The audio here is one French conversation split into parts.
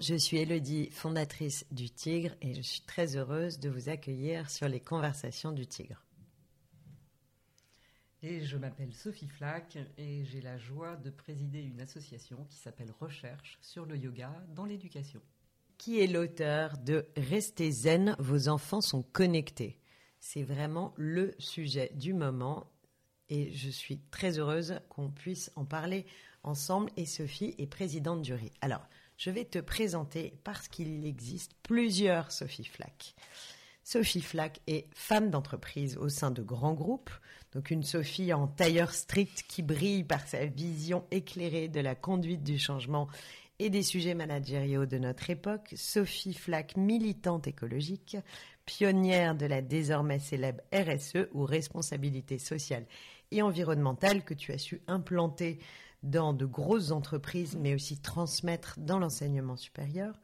je suis Elodie, fondatrice du Tigre, et je suis très heureuse de vous accueillir sur les conversations du Tigre. Et je m'appelle Sophie Flack et j'ai la joie de présider une association qui s'appelle Recherche sur le yoga dans l'éducation. Qui est l'auteur de Restez zen, vos enfants sont connectés C'est vraiment le sujet du moment et je suis très heureuse qu'on puisse en parler ensemble et Sophie est présidente du RI. Alors, je vais te présenter parce qu'il existe plusieurs Sophie Flack. Sophie Flack est femme d'entreprise au sein de grands groupes, donc une Sophie en tailleur strict qui brille par sa vision éclairée de la conduite du changement et des sujets managériaux de notre époque, Sophie Flack, militante écologique, pionnière de la désormais célèbre RSE ou responsabilité sociale et environnementale que tu as su implanter dans de grosses entreprises mais aussi transmettre dans l'enseignement supérieur.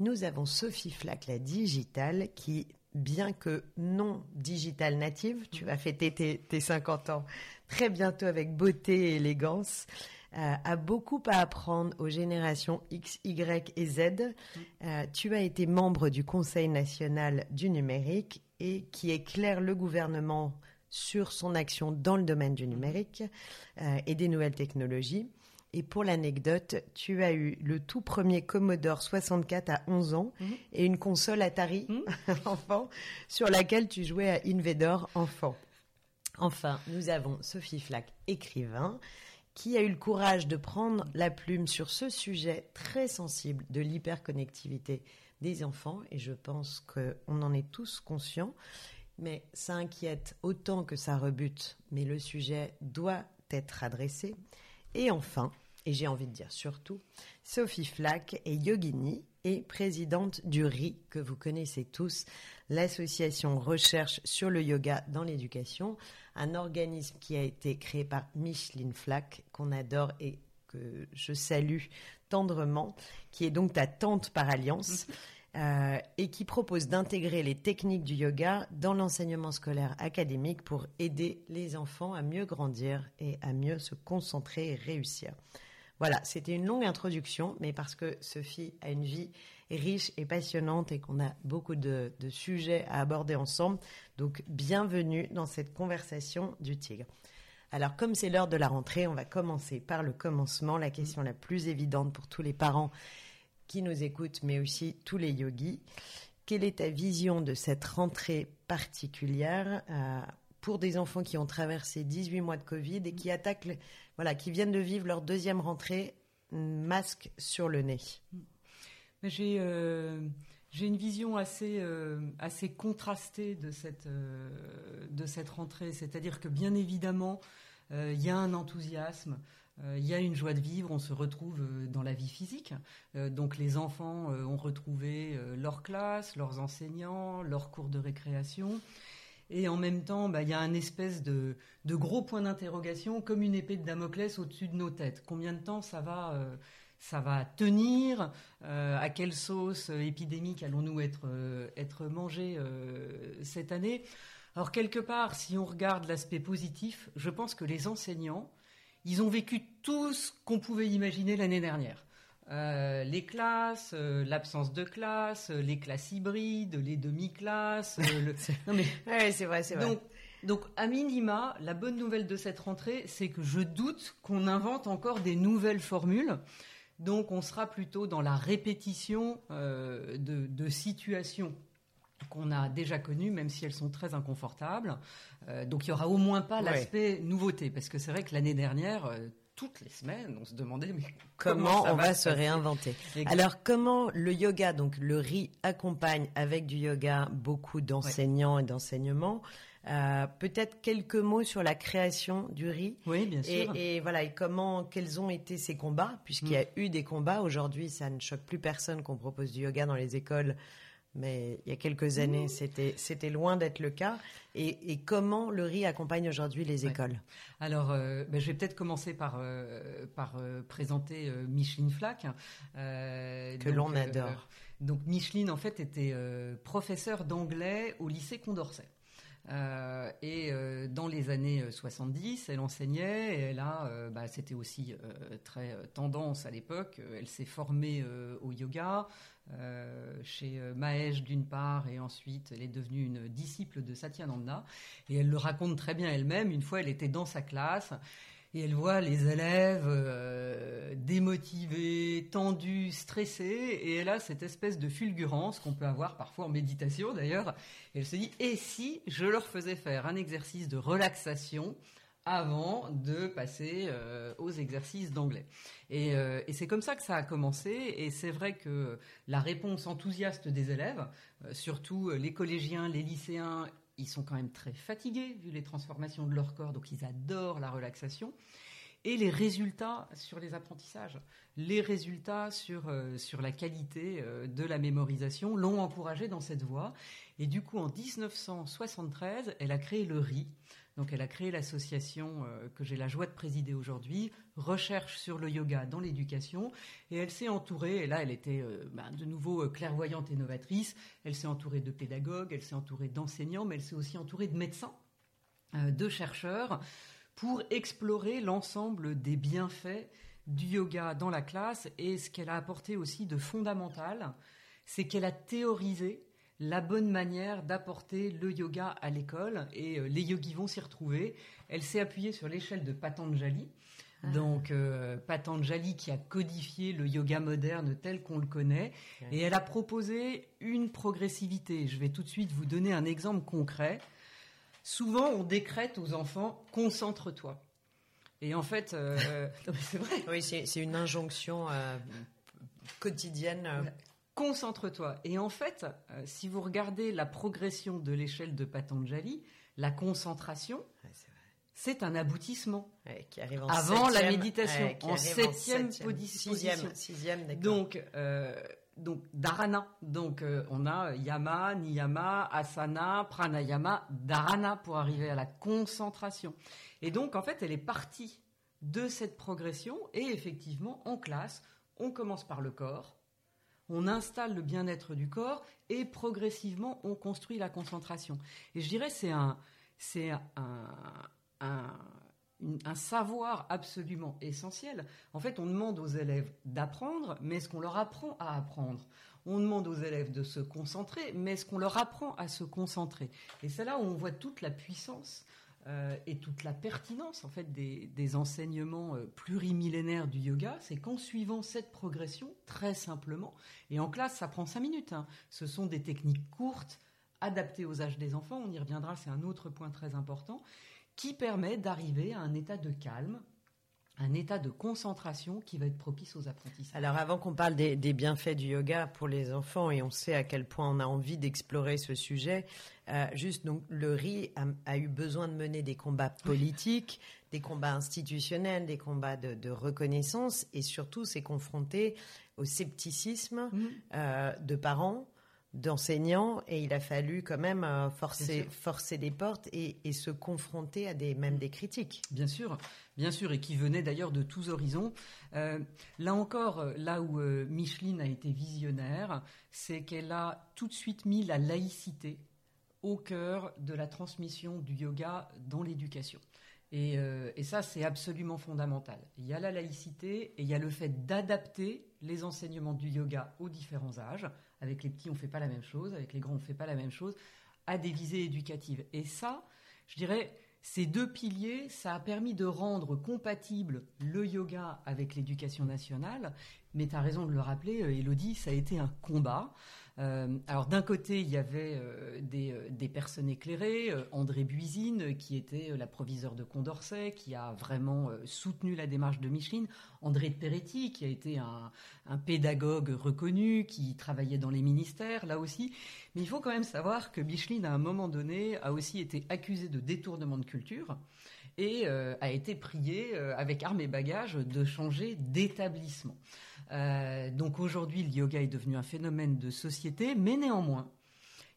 Nous avons Sophie Flack, la digitale, qui bien que non digital native, tu vas fêter tes, 50 ans très bientôt avec beauté et élégance, euh, a beaucoup à apprendre aux générations X, Y et Z. Euh, tu as été membre du Conseil national du numérique et qui éclaire le gouvernement sur son action dans le domaine du numérique euh, et des nouvelles technologies. Et pour l'anecdote, tu as eu le tout premier Commodore 64 à 11 ans mhm. et une console Atari mhm. enfant sur laquelle tu jouais à Invador enfant. Enfin, nous avons Sophie Flack, écrivain, qui a eu le courage de prendre la plume sur ce sujet très sensible de l'hyperconnectivité des enfants et je pense qu'on en est tous conscients. Mais ça inquiète autant que ça rebute, mais le sujet doit être adressé. Et enfin, et j'ai envie de dire surtout, Sophie Flack est yogini et présidente du RI, que vous connaissez tous, l'association Recherche sur le yoga dans l'éducation, un organisme qui a été créé par Micheline Flack, qu'on adore et que je salue tendrement, qui est donc ta tante par alliance. Euh, et qui propose d'intégrer les techniques du yoga dans l'enseignement scolaire académique pour aider les enfants à mieux grandir et à mieux se concentrer et réussir. Voilà, c'était une longue introduction, mais parce que Sophie a une vie riche et passionnante et qu'on a beaucoup de, sujets à aborder ensemble. Donc, bienvenue dans cette conversation du tigre. Alors, comme c'est l'heure de la rentrée, on va commencer par le commencement, la question la plus évidente pour tous les parents qui nous écoutent, mais aussi tous les yogis. Quelle est ta vision de cette rentrée particulière euh, pour des enfants qui ont traversé 18 mois de Covid et qui attaquent, voilà, qui viennent de vivre leur deuxième rentrée masque sur le nez? J'ai euh, une vision assez, euh, assez contrastée de cette, de cette rentrée. C'est-à-dire que bien évidemment, il y a un enthousiasme. Euh, il y a une joie de vivre, on se retrouve euh, dans la vie physique. Euh, donc les enfants ont retrouvé leur classe, leurs enseignants, leurs cours de récréation. Et en même temps, bah, il y a un espèce de, gros point d'interrogation, comme une épée de Damoclès au-dessus de nos têtes. Combien de temps ça va, tenir À quelle sauce épidémique allons-nous être, être mangés cette année? Alors quelque part, si on regarde l'aspect positif, je pense que les enseignants ils ont vécu tout ce qu'on pouvait imaginer l'année dernière. Euh, les classes, euh, l'absence de classe, euh, les classes hybrides, les demi-classes. non mais c'est vrai, c'est vrai. Donc, donc, à minima, la bonne nouvelle de cette rentrée, c'est que je doute qu'on invente encore des nouvelles formules. Donc, on sera plutôt dans la répétition de, de situations qu'on a déjà connues, même si elles sont très inconfortables. Euh, donc il y aura au moins pas l'aspect nouveauté, parce que c'est vrai que l'année dernière, euh, toutes les semaines, on se demandait mais comment, on va, se réinventer? Alors comment le yoga, donc le riz accompagne avec du yoga beaucoup d'enseignants et d'enseignements. Euh, peut-être quelques mots sur la création du riz? Oui, bien sûr. Et, voilà, et comment, quels ont été ces combats, puisqu'il y a mm. eu des combats. Aujourd'hui, ça ne choque plus personne qu'on propose du yoga dans les écoles mais il y a quelques années, c'était, c'était loin d'être le cas. Et, comment le riz accompagne aujourd'hui les écoles? Alors, euh, ben, je vais peut-être commencer par, euh, par euh, présenter Micheline Flack. que l'on adore. donc, Micheline, en fait, était professeure d'anglais au lycée Condorcet. Euh, et euh, dans les années 70, elle enseignait et elle a, bah, c'était aussi très tendance à l'époque. Elle s'est formée au yoga chez Mahesh d'une part et ensuite elle est devenue une disciple de Satyananda. Et elle le raconte très bien elle-même. Une fois, elle était dans sa classe et elle voit les élèves euh, démotivés, tendus, stressés, et elle a cette espèce de fulgurance qu'on peut avoir parfois en méditation d'ailleurs. Elle se dit, et si je leur faisais faire un exercice de relaxation? Avant de passer euh, aux exercices d'anglais. Et, euh, et c'est comme ça que ça a commencé. Et c'est vrai que la réponse enthousiaste des élèves, surtout les collégiens, les lycéens ils sont quand même très fatigués vu les transformations de leur corps, donc ils adorent la relaxation. Et les résultats sur les apprentissages, les résultats sur, euh, sur la qualité euh, de la mémorisation l'ont encouragé dans cette voie. Et du coup, en 1973, elle a créé le RI, donc elle a créé l'association euh, que j'ai la joie de présider aujourd'hui, Recherche sur le yoga dans l'éducation, et elle s'est entourée, et là elle était euh, ben, de nouveau euh, clairvoyante et novatrice, elle s'est entourée de pédagogues, elle s'est entourée d'enseignants, mais elle s'est aussi entourée de médecins, de chercheurs, pour explorer l'ensemble des bienfaits du yoga dans la classe, et ce qu'elle a apporté aussi de fondamental, c'est qu'elle a théorisé la bonne manière d'apporter le yoga à l'école et euh, les yogis vont s'y retrouver. Elle s'est appuyée sur l'échelle de Patanjali. Ah. Donc euh, Patanjali qui a codifié le yoga moderne tel qu'on le connaît et elle a proposé une progressivité. Je vais tout de suite vous donner un exemple concret. Souvent on décrète aux enfants concentre-toi. Et en fait, euh, c'est vrai. Oui, c'est une injonction quotidienne concentre-toi. Et en fait, euh, si vous regardez la progression de l'échelle de Patanjali, la concentration, c'est un aboutissement. qui arrive Avant la méditation, en septième position. Sixième, donc, euh, donc dharana. Donc euh, on a yama, niyama, asana, pranayama, dharana pour arriver à la concentration. Et donc en fait, elle est partie de cette progression et effectivement en classe, on commence par le corps, on installe le bien-être du corps et progressivement on construit la concentration. Et je dirais c'est un c'est un, savoir absolument essentiel. En fait, on demande aux élèves d'apprendre, mais est-ce qu'on leur apprend à apprendre On demande aux élèves de se concentrer, mais est-ce qu'on leur apprend à se concentrer Et c'est là où on voit toute la puissance euh, et toute la pertinence en fait des, enseignements euh, plurimillénaires du yoga, c'est qu'en suivant cette progression, très simplement, et en classe ça prend cinq minutes, hein, ce sont des techniques courtes, adaptées aux âges des enfants, on y reviendra, c'est un autre point très important, qui permet d'arriver à un état de calme, un état de concentration qui va être propice aux apprentissages. Alors avant qu'on parle des, bienfaits du yoga pour les enfants, et on sait à quel point on a envie d'explorer ce sujet, euh, juste donc le RI a, eu besoin de mener des combats politiques, des combats institutionnels, des combats de, reconnaissance, et surtout s'est confronté au scepticisme mmh. euh, de parents, d'enseignants et il a fallu quand même euh, forcer, forcer des portes et, se confronter à des, même des critiques. Bien sûr, bien sûr, et qui venaient d'ailleurs de tous horizons. Euh, là encore, euh, là où Micheline a été visionnaire, c'est qu'elle a tout de suite mis la laïcité au cœur de la transmission du yoga dans l'éducation. Et, et, ça, c'est absolument fondamental. Il y a la laïcité et il y a le fait d'adapter les enseignements du yoga aux différents âges. Avec les petits, on ne fait pas la même chose. Avec les grands, on ne fait pas la même chose. À des visées éducatives. Et ça, je dirais, ces deux piliers, ça a permis de rendre compatible le yoga avec l'éducation nationale. Mais tu as raison de le rappeler, Elodie, ça a été un combat. Euh, alors d'un côté, il y avait euh, euh, des, personnes éclairées, André Buisine, qui était la proviseure de Condorcet, qui a vraiment soutenu la démarche de Micheline, André de Peretti, qui a été un, pédagogue reconnu, qui travaillait dans les ministères, là aussi. Mais il faut quand même savoir que Micheline, à un moment donné, a aussi été accusée de détournement de culture et a été priée, avec armes et bagages, de changer d'établissement. Euh, donc aujourd'hui, le yoga est devenu un phénomène de société, mais néanmoins,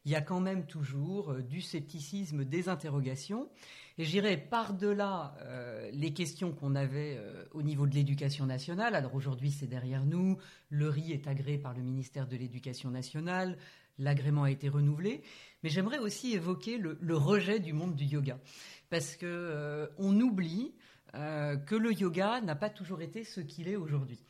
il y a quand même toujours euh, du scepticisme, des interrogations. Et j'irai par-delà euh, les questions qu'on avait au niveau de l'éducation nationale. Alors aujourd'hui, c'est derrière nous. Le riz est agréé par le ministère de l'Éducation nationale. l'agrément a été renouvelé. Mais j'aimerais aussi évoquer le, rejet du monde du yoga, parce que on oublie que le yoga n'a pas toujours été ce qu'il est aujourd'hui.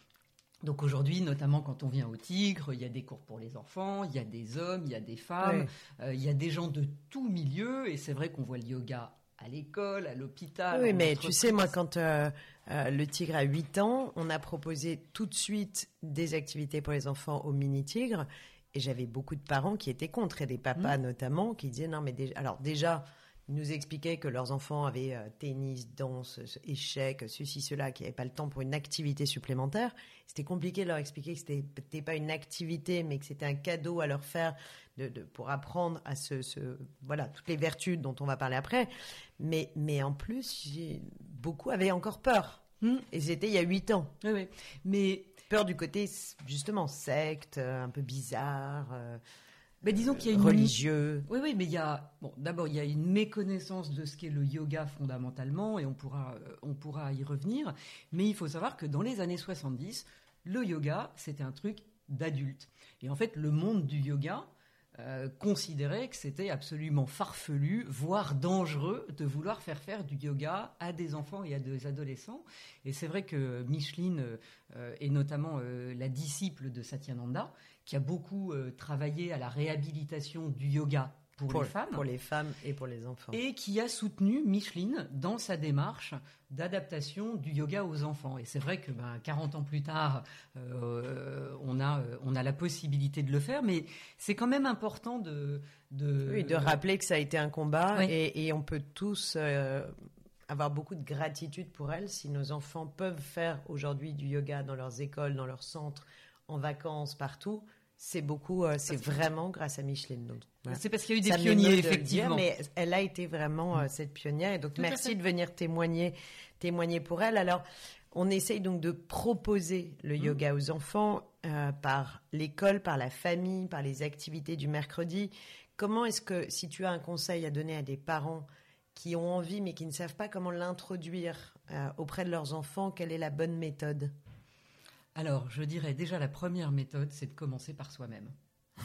Donc aujourd'hui, notamment quand on vient au Tigre, il y a des cours pour les enfants, il y a des hommes, il y a des femmes, euh, il y a des gens de tout milieu, et c'est vrai qu'on voit le yoga à l'école, à l'hôpital. Oui, mais tu sais, moi, quand le Tigre a 8 ans, on a proposé tout de suite des activités pour les enfants au Mini-Tigre, et j'avais beaucoup de parents qui étaient contre, et des papas mmh. notamment, qui disaient non, mais déjà, alors déjà, ils nous expliquaient que leurs enfants avaient euh, tennis, danse, échecs, ceci, cela, qui n'avaient pas le temps pour une activité supplémentaire. C'était compliqué de leur expliquer que ce n'était pas une activité, mais que c'était un cadeau à leur faire de, pour apprendre à ce, ce, voilà, toutes les vertus dont on va parler après. Mais, mais en plus, beaucoup avaient encore peur. Mmh. Et c'était il y a huit ans. Oui, oui. Mais peur du côté justement secte, euh, un peu bizarre. Euh, mais disons qu'il y a une religieux. Oui, oui, mais il y a bon, d'abord il y a une méconnaissance de ce qu'est le yoga fondamentalement, et on pourra euh, on pourra y revenir. Mais il faut savoir que dans les années 70, le yoga c'était un truc d'adulte. Et en fait, le monde du yoga euh, considérait que c'était absolument farfelu, voire dangereux, de vouloir faire faire du yoga à des enfants et à des adolescents. Et c'est vrai que Micheline euh, est notamment euh, la disciple de Satyananda, qui a beaucoup travaillé à la réhabilitation du yoga pour, les femmes. Pour les femmes et pour les enfants. Et qui a soutenu Micheline dans sa démarche d'adaptation du yoga aux enfants. Et c'est vrai que ben, 40 ans plus tard, euh, on, a, euh, on a la possibilité de le faire, mais c'est quand même important de... De, oui, de rappeler que ça a été un combat et, et, on peut tous... Euh, avoir beaucoup de gratitude pour elle si nos enfants peuvent faire aujourd'hui du yoga dans leurs écoles, dans leurs centres, en vacances, partout c'est beaucoup, euh, c'est vraiment grâce à Micheline. C'est parce qu'il y a eu des pionniers, effectivement. mais elle a été vraiment euh, cette pionnière. Et donc, merci de venir témoigner, témoigner pour elle. Alors, on essaye donc de proposer le mmh. yoga aux enfants euh, par l'école, par la famille, par les activités du mercredi. Comment est-ce que, si tu as un conseil à donner à des parents qui ont envie mais qui ne savent pas comment l'introduire auprès de leurs enfants, quelle est la bonne méthode? Alors, je dirais déjà la première méthode, c'est de commencer par soi-même.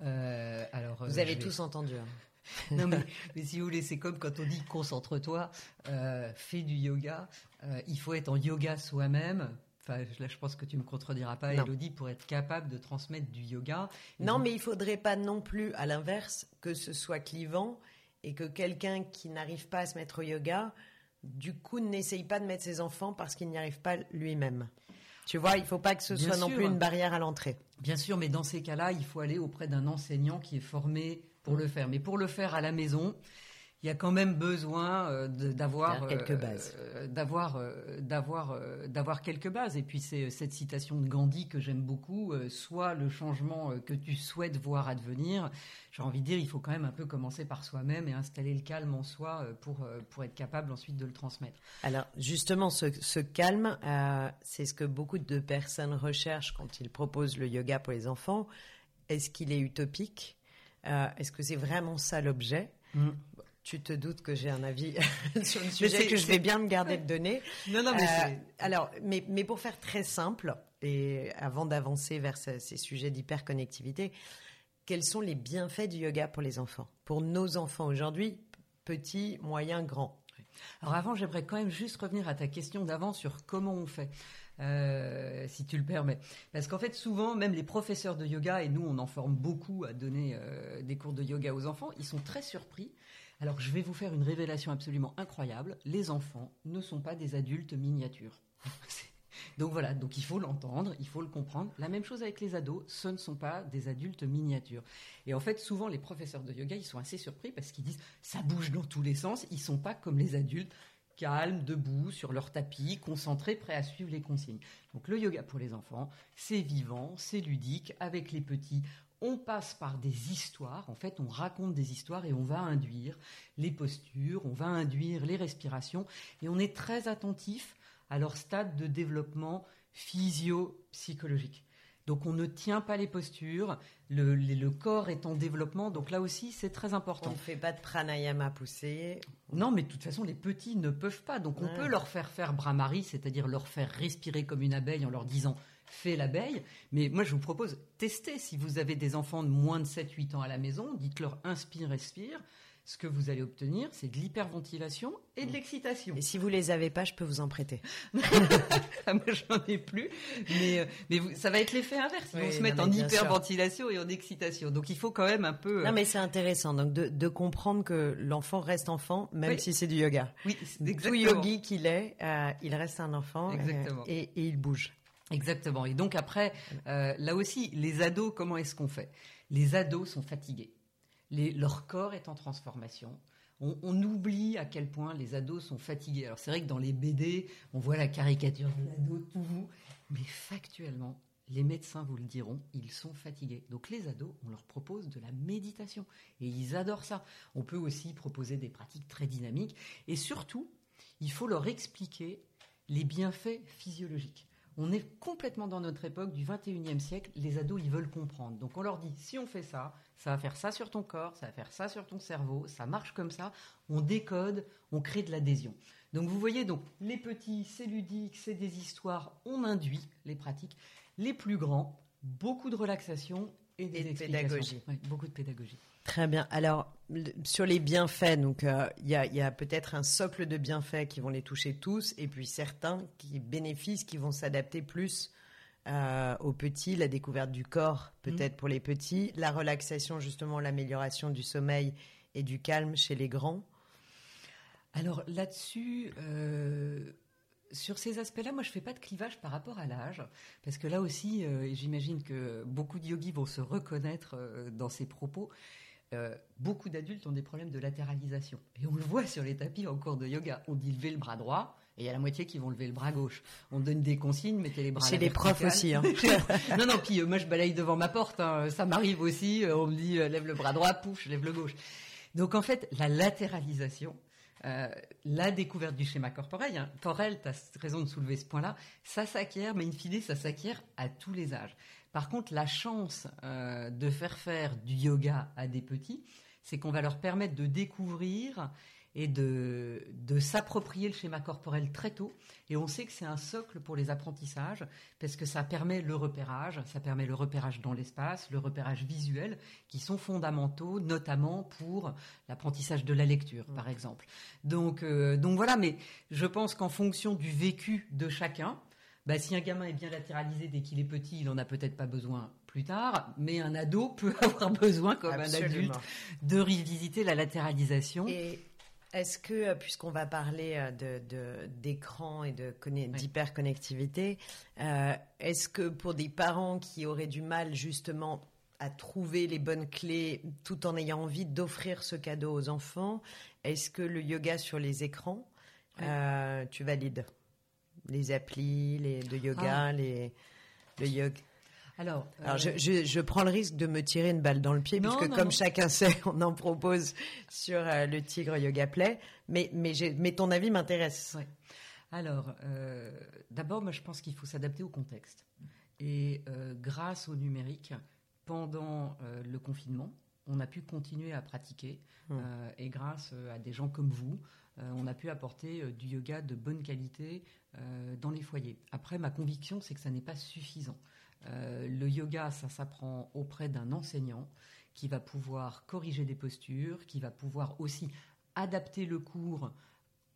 Euh, alors, vous avez tous entendu. Hein. non mais, si vous voulez, c'est comme quand on dit concentre-toi, euh, fais du yoga. Euh, il faut être en yoga soi-même. Enfin, là, je pense que tu me contrediras pas, Elodie, pour être capable de transmettre du yoga. non, mais il faudrait pas non plus, à l'inverse, que ce soit clivant et que quelqu'un qui n'arrive pas à se mettre au yoga, du coup, n'essaye pas de mettre ses enfants parce qu'il n'y arrive pas lui-même. Tu vois, il ne faut pas que ce soit non plus une barrière à l'entrée. Bien sûr, mais dans ces cas-là, il faut aller auprès d'un enseignant qui est formé pour le faire. Mais pour le faire à la maison, il y a quand même besoin euh, d'avoir quelques euh, bases, euh, d'avoir d'avoir d'avoir quelques bases. Et puis c'est cette citation de Gandhi que j'aime beaucoup soit le changement que tu souhaites voir advenir. J'ai envie de dire, il faut quand même un peu commencer par soi-même et installer le calme en soi pour pour être capable ensuite de le transmettre. Alors justement, ce, ce calme, c'est ce que beaucoup de personnes recherchent quand ils proposent le yoga pour les enfants. Est-ce qu'il est utopique? Est-ce que c'est vraiment ça l'objet? Mm. Tu te doutes que j'ai un avis sur le sujet que je vais bien me garder de donner. Non, non, mais euh, alors, mais, mais pour faire très simple et avant d'avancer vers ces, sujets d'hyperconnectivité, quels sont les bienfaits du yoga pour les enfants, pour nos enfants aujourd'hui, petits, moyens, grands? Alors avant, j'aimerais quand même juste revenir à ta question d'avant sur comment on fait. Euh, si tu le permets. Parce qu'en fait, souvent, même les professeurs de yoga, et nous, on en forme beaucoup à donner euh, des cours de yoga aux enfants, ils sont très surpris alors je vais vous faire une révélation absolument incroyable. Les enfants ne sont pas des adultes miniatures. donc voilà, donc il faut l'entendre, il faut le comprendre. La même chose avec les ados, ce ne sont pas des adultes miniatures. Et en fait, souvent les professeurs de yoga, ils sont assez surpris parce qu'ils disent ça bouge dans tous les sens, ils sont pas comme les adultes calmes, debout, sur leur tapis, concentrés, prêts à suivre les consignes. Donc le yoga pour les enfants, c'est vivant, c'est ludique, avec les petits, on passe par des histoires, en fait, on raconte des histoires et on va induire les postures, on va induire les respirations, et on est très attentif à leur stade de développement physio-psychologique. Donc on ne tient pas les postures, le, corps est en développement, donc là aussi c'est très important. On ne fait pas de pranayama poussé. Non, mais de toute façon les petits ne peuvent pas, donc on peut leur faire faire brahmari, c'est-à-dire leur faire respirer comme une abeille en leur disant fais l'abeille. Mais moi je vous propose, testez si vous avez des enfants de moins de 7-8 ans à la maison, dites-leur inspire, respire ce que vous allez obtenir, c'est de l'hyperventilation et de l'excitation. Et si vous les avez pas, je peux vous en prêter. Ah, moi, j'en ai plus, mais, euh, ça va être l'effet inverse. Ils vont se mettre en hyperventilation et en excitation. Donc, il faut quand même un peu. Non, mais c'est intéressant. Donc, de, comprendre que l'enfant reste enfant, même si c'est du yoga. Oui, exactement. Tout yogi qu'il est, euh, il reste un enfant. Exactement. et, il bouge. Exactement. Et donc après, euh, là aussi, les ados, comment est-ce qu'on fait? Les ados sont fatigués leur corps est en transformation. On, oublie à quel point les ados sont fatigués. Alors c'est vrai que dans les BD, on voit la caricature de l'ado tout mais factuellement, les médecins vous le diront, ils sont fatigués. Donc les ados, on leur propose de la méditation et ils adorent ça. On peut aussi proposer des pratiques très dynamiques et surtout, il faut leur expliquer les bienfaits physiologiques. On est complètement dans notre époque du 21e siècle. Les ados, ils veulent comprendre. Donc on leur dit, si on fait ça, ça va faire ça sur ton corps, ça va faire ça sur ton cerveau, ça marche comme ça. On décode, on crée de l'adhésion. Donc vous voyez, donc les petits, c'est ludique, c'est des histoires, on induit les pratiques. Les plus grands, beaucoup de relaxation et des pédagogie. beaucoup de pédagogie. Très bien. Alors, sur les bienfaits, donc euh, il y a, peut-être un socle de bienfaits qui vont les toucher tous, et puis certains qui bénéficient, qui vont s'adapter plus euh, aux petits, la découverte du corps peut-être mm. pour les petits, la relaxation justement, l'amélioration du sommeil et du calme chez les grands. Alors là-dessus, euh, sur ces aspects-là, moi je fais pas de clivage par rapport à l'âge, parce que là aussi, j'imagine que beaucoup de yogis vont se reconnaître dans ces propos. Euh, beaucoup d'adultes ont des problèmes de latéralisation. Et on le voit sur les tapis en cours de yoga. On dit lever le bras droit, et il y a la moitié qui vont lever le bras gauche. On donne des consignes, mettez les bras Chez les profs aussi. Hein. non, non, puis euh, moi je balaye devant ma porte. Hein. Ça m'arrive aussi. Euh, on me dit lève le bras droit, pouf, je lève le gauche. Donc en fait, la latéralisation, la découverte du schéma corporel, hein, Corel, tu as raison de soulever ce point-là, ça s'acquiert, mais in fine, ça s'acquiert à tous les âges. Par contre, la chance euh, de faire faire du yoga à des petits, c'est qu'on va leur permettre de découvrir et de, s'approprier le schéma corporel très tôt. Et on sait que c'est un socle pour les apprentissages, parce que ça permet le repérage, ça permet le repérage dans l'espace, le repérage visuel, qui sont fondamentaux, notamment pour l'apprentissage de la lecture, par exemple. Donc, euh, donc voilà, mais je pense qu'en fonction du vécu de chacun, bah, si un gamin est bien latéralisé dès qu'il est petit, il n'en a peut-être pas besoin plus tard, mais un ado peut avoir besoin, comme un adulte, de revisiter la latéralisation. Et est-ce que, euh, puisqu'on va parler euh, d'écran et d'hyperconnectivité, euh, est-ce que pour des parents qui auraient du mal justement à trouver les bonnes clés tout en ayant envie d'offrir ce cadeau aux enfants, est-ce que le yoga sur les écrans, tu valides? Les applis les, de yoga, ah. les, le yoga. Alors, Alors je, euh, je, prends le risque de me tirer une balle dans le pied, puisque comme chacun sait, on en propose sur euh, le Tigre Yoga Play. Mais, mais, mais ton avis m'intéresse. Alors, euh, d'abord, moi, je pense qu'il faut s'adapter au contexte. Et grâce au numérique, pendant le confinement, on a pu continuer à pratiquer. Hum. et grâce à des gens comme vous, on a pu apporter du yoga de bonne qualité euh, dans les foyers. Après, ma conviction, c'est que ça n'est pas suffisant. Euh, le yoga, ça s'apprend auprès d'un enseignant qui va pouvoir corriger des postures, qui va pouvoir aussi adapter le cours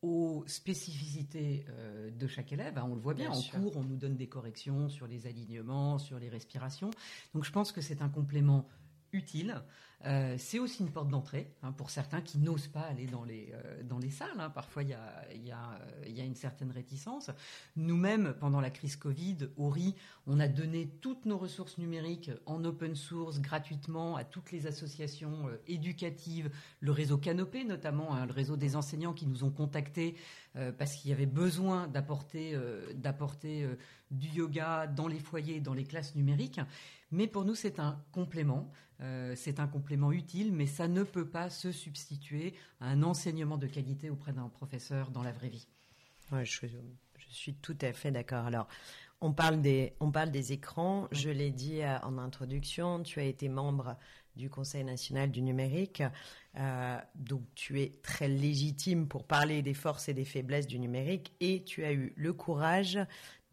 aux spécificités euh, de chaque élève. Hein, on le voit bien, en cours, on nous donne des corrections sur les alignements, sur les respirations. Donc je pense que c'est un complément utile. Euh, c'est aussi une porte d'entrée hein, pour certains qui n'osent pas aller dans les, euh, dans les salles. Hein. Parfois, il y a, y, a, y a, une certaine réticence. Nous-mêmes, pendant la crise Covid, au RI, on a donné toutes nos ressources numériques en open source gratuitement à toutes les associations euh, éducatives, le réseau Canopé notamment, hein, le réseau des enseignants qui nous ont contactés parce qu'il y avait besoin d'apporter d'apporter du yoga dans les foyers, dans les classes numériques. Mais pour nous, c'est un complément. Euh, c'est un complément utile, mais ça ne peut pas se substituer à un enseignement de qualité auprès d'un professeur dans la vraie vie. je, suis tout à fait d'accord. Alors, On parle des, on parle des écrans. Je l'ai dit euh, en introduction, tu as été membre du Conseil national du numérique. Euh, donc tu es très légitime pour parler des forces et des faiblesses du numérique et tu as eu le courage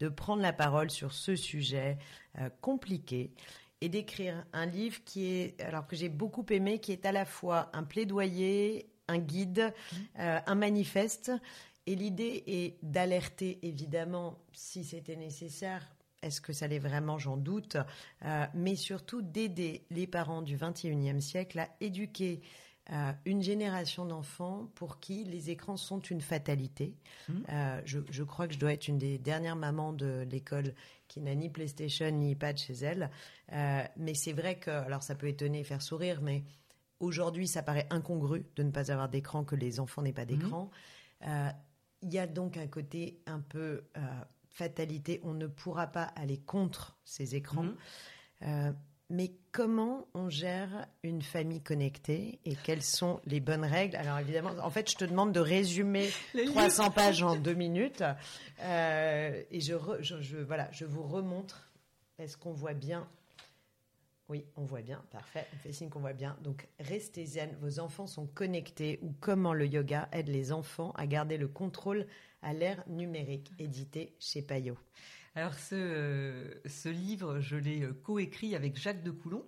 de prendre la parole sur ce sujet euh, compliqué et d'écrire un livre qui est, alors que j'ai beaucoup aimé, qui est à la fois un plaidoyer, un guide, mmh. euh, un manifeste. Et l'idée est d'alerter, évidemment, si c'était nécessaire, est-ce que ça l'est vraiment J'en doute. Euh, mais surtout d'aider les parents du 21e siècle à éduquer euh, une génération d'enfants pour qui les écrans sont une fatalité. Mmh. Euh, je, crois que je dois être une des dernières mamans de l'école qui n'a ni PlayStation ni iPad chez elle. mais c'est vrai que, alors ça peut étonner, faire sourire, mais aujourd'hui ça paraît incongru de ne pas avoir d'écran, que les enfants n'aient pas mmh. d'écran. Il y a donc un côté un peu fatalité, on ne pourra pas aller contre ces écrans. Mhm. Mais comment on gère une famille connectée et quelles sont les bonnes règles? Alors évidemment, en fait, je te demande de résumer 300 pages en deux minutes. Euh, et je, je, voilà, je vous remontre. Est-ce qu'on voit bien? Oui, on voit bien, parfait, on fait signe qu'on voit bien. Donc restez zen, vos enfants sont connectés ou comment le yoga aide les enfants à garder le contrôle à l'ère numérique, édité chez Payot. Alors ce, ce livre, je l'ai euh, coécrit avec Jacques de Coulon.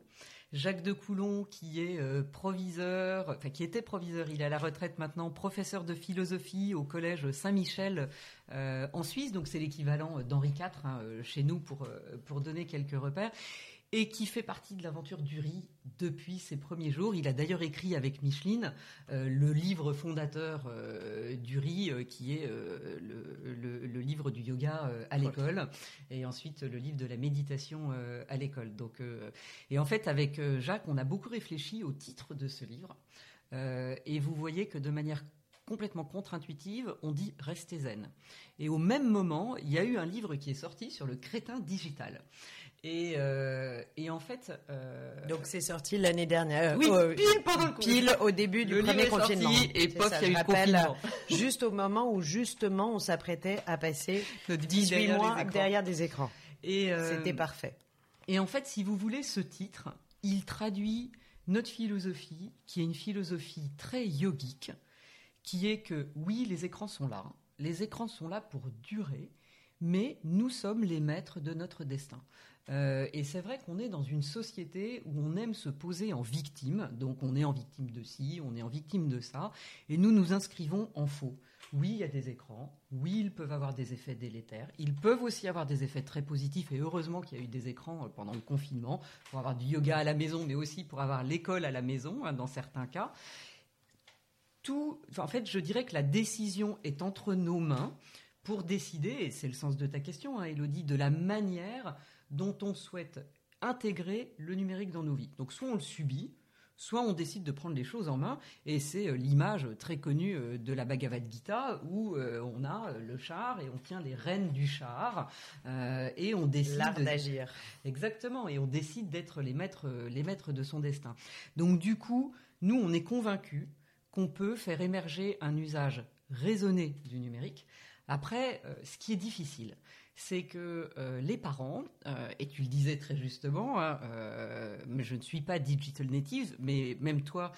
Jacques de Coulon, qui est euh, proviseur, qui était proviseur, il est à la retraite maintenant, professeur de philosophie au collège Saint-Michel euh, en Suisse, donc c'est l'équivalent d'Henri IV hein, chez nous pour donner quelques repères et qui fait partie de l'aventure du riz depuis ses premiers jours. Il a d'ailleurs écrit avec Micheline euh, le livre fondateur euh, du riz, euh, qui est le, livre du yoga à l'école, et ensuite le livre de la méditation à l'école. Donc, et en fait, avec Jacques, on a beaucoup réfléchi au titre de ce livre, et vous voyez que de manière complètement contre-intuitive, on dit restez zen. Et au même moment, il y a eu un livre qui est sorti sur le crétin digital. Et, euh, et en fait. Euh, Donc c'est sorti l'année dernière. Oui, pile pendant le Pile au début du premier confinement. Et pof, il y a eu le confinement. Juste au moment où justement on s'apprêtait à passer 18 mois derrière des écrans. Et euh, c'était parfait. Et en fait, si vous voulez, ce titre, il traduit notre philosophie, qui est une philosophie très yogique, qui est que oui, les écrans sont là. Les écrans sont là pour durer, mais nous sommes les maîtres de notre destin. Euh, et c'est vrai qu'on est dans une société où on aime se poser en victime, donc on est en victime de ci, on est en victime de ça, et nous nous inscrivons en faux. Oui, il y a des écrans, oui, ils peuvent avoir des effets délétères, ils peuvent aussi avoir des effets très positifs, et heureusement qu'il y a eu des écrans euh, pendant le confinement, pour avoir du yoga à la maison, mais aussi pour avoir l'école à la maison, hein, dans certains cas. Tout, en fait, je dirais que la décision est entre nos mains pour décider, et c'est le sens de ta question, hein, Elodie, de la manière dont on souhaite intégrer le numérique dans nos vies. Donc soit on le subit, soit on décide de prendre les choses en main, et c'est euh, l'image très connue euh, de la Bhagavad Gita où euh, on a le char et on tient les rênes du char et on décide d'agir. Exactement, et on décide d'être les maîtres, les maîtres de son destin. Donc du coup, nous on est convaincus qu'on peut faire émerger un usage raisonné du numérique. Après, ce qui est difficile, c'est que euh, les parents, euh, et tu le disais très justement, hein, euh, mais je ne suis pas digital native, mais même toi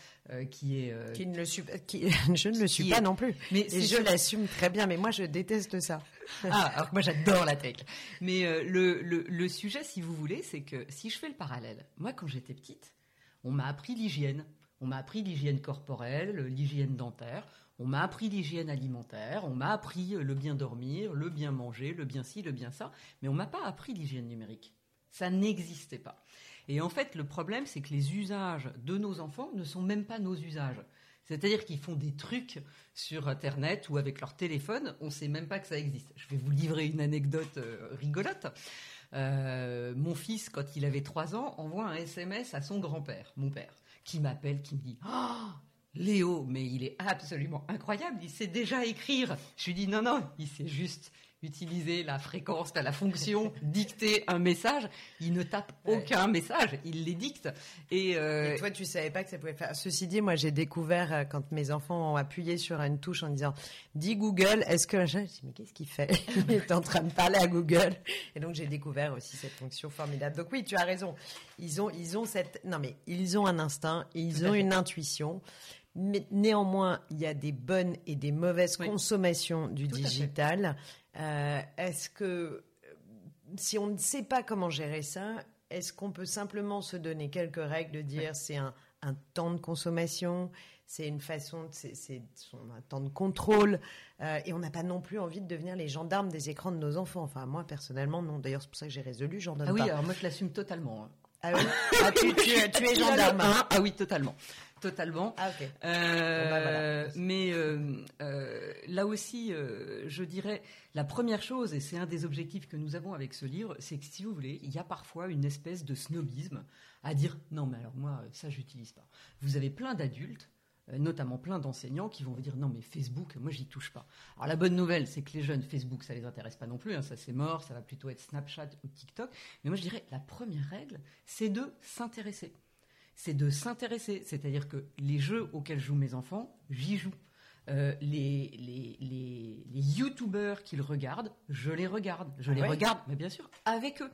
qui est... qui ne le suis, qui, je ne le suis pas non plus. Mais et je l'assume très bien, mais moi je déteste ça. ah, alors que moi j'adore la tech. Mais le, le, le sujet, si vous voulez, c'est que si je fais le parallèle, moi quand j'étais petite, on m'a appris l'hygiène. On m'a appris l'hygiène corporelle, l'hygiène dentaire. On m'a appris l'hygiène alimentaire, on m'a appris le bien dormir, le bien manger, le bien ci, le bien ça, mais on m'a pas appris l'hygiène numérique. Ça n'existait pas. Et en fait, le problème, c'est que les usages de nos enfants ne sont même pas nos usages. C'est-à-dire qu'ils font des trucs sur Internet ou avec leur téléphone, on ne sait même pas que ça existe. Je vais vous livrer une anecdote euh, rigolote. Euh, mon fils, quand il avait 3 ans, envoie un SMS à son grand-père, mon père, qui m'appelle, qui me dit oh, Léo, mais il est absolument incroyable, il sait déjà écrire. Je lui dis non, non, il sait juste utiliser la fréquence, la fonction dicter un message. Il ne tape aucun message, il les dicte. Et, euh... toi, tu savais pas que ça pouvait faire. Ceci dit, moi, j'ai découvert euh, quand mes enfants ont appuyé sur une touche en disant "Dis Google, est-ce que je dis mais qu'est-ce qu'il fait? Il est en train de parler à Google." Et donc j'ai découvert aussi cette fonction formidable. Donc oui, tu as raison. Ils ont, ils ont cette, non mais ils ont un instinct, ils ont une intuition. Mais néanmoins, il y a des bonnes et des mauvaises consommations du digital. Euh, est-ce que euh, si on ne sait pas comment gérer ça, est-ce qu'on peut simplement se donner quelques règles de dire c'est un, temps de consommation, c'est une façon, c'est un temps de contrôle, euh, et on n'a pas non plus envie de devenir les gendarmes des écrans de nos enfants. Enfin, moi personnellement, non. D'ailleurs, c'est pour ça que j'ai résolu, j'en donne ah oui, alors moi je l'assume totalement. Hein. Ah oui? Ah, tu, es gendarme. ah oui, totalement totalement. Ah, euh, bah, mais euh, euh, là aussi, je dirais, la première chose, et c'est un des objectifs que nous avons avec ce livre, c'est que si vous voulez, il y a parfois une espèce de snobisme à dire non, mais alors moi, ça, j'utilise pas. Vous avez plein d'adultes notamment plein d'enseignants qui vont vous dire non mais Facebook, moi j'y touche pas. Alors la bonne nouvelle, c'est que les jeunes Facebook, ça les intéresse pas non plus, hein, ça c'est mort, ça va plutôt être Snapchat ou TikTok. Mais moi je dirais la première règle, c'est de s'intéresser c'est de s'intéresser. C'est-à-dire que les jeux auxquels jouent mes enfants, j'y joue. Euh, les, les, les, les youtubeurs qu'ils regardent, je les regarde. Je ah les regarde, mais bien sûr, avec eux.